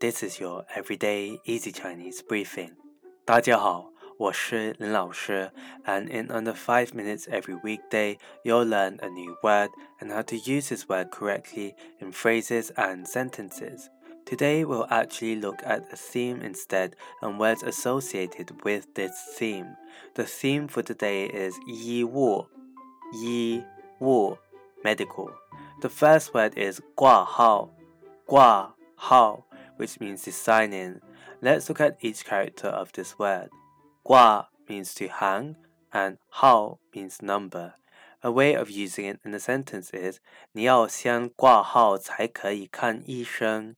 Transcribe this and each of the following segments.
This is your everyday easy Chinese briefing. 大家好，我是林老师，and in under five minutes every weekday, you'll learn a new word and how to use this word correctly in phrases and sentences. Today we'll actually look at a theme instead and words associated with this theme. The theme for today is yi wu, yi wu, medical. The first word is gua hao, gua hao which means to sign in. Let's look at each character of this word. Gua means to hang, and hao means number. A way of using it in a sentence is 你要先挂号才可以看医生。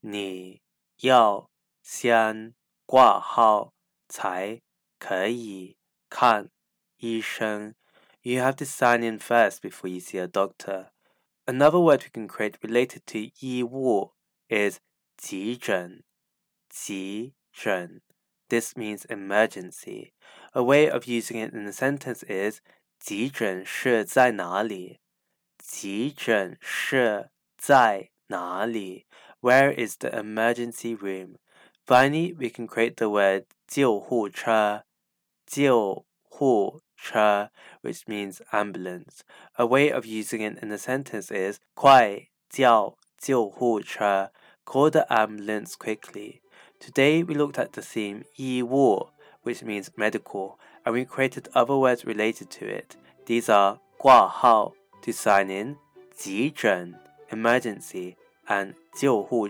你要先挂号才可以看医生。You have to sign in first before you see a doctor. Another word we can create related to 医务 is 急诊,急诊. This means emergency. A way of using it in a sentence is 急诊室在哪里?急诊室在哪里? Where is the emergency room? Finally, we can create the word 救护车,救护车, which means ambulance. A way of using it in a sentence is 快叫救护车 Call the ambulance quickly. Today we looked at the theme Yi wu," which means medical, and we created other words related to it. These are Gua Hao, to sign in, Ji Zhen, emergency, and Jiu Hu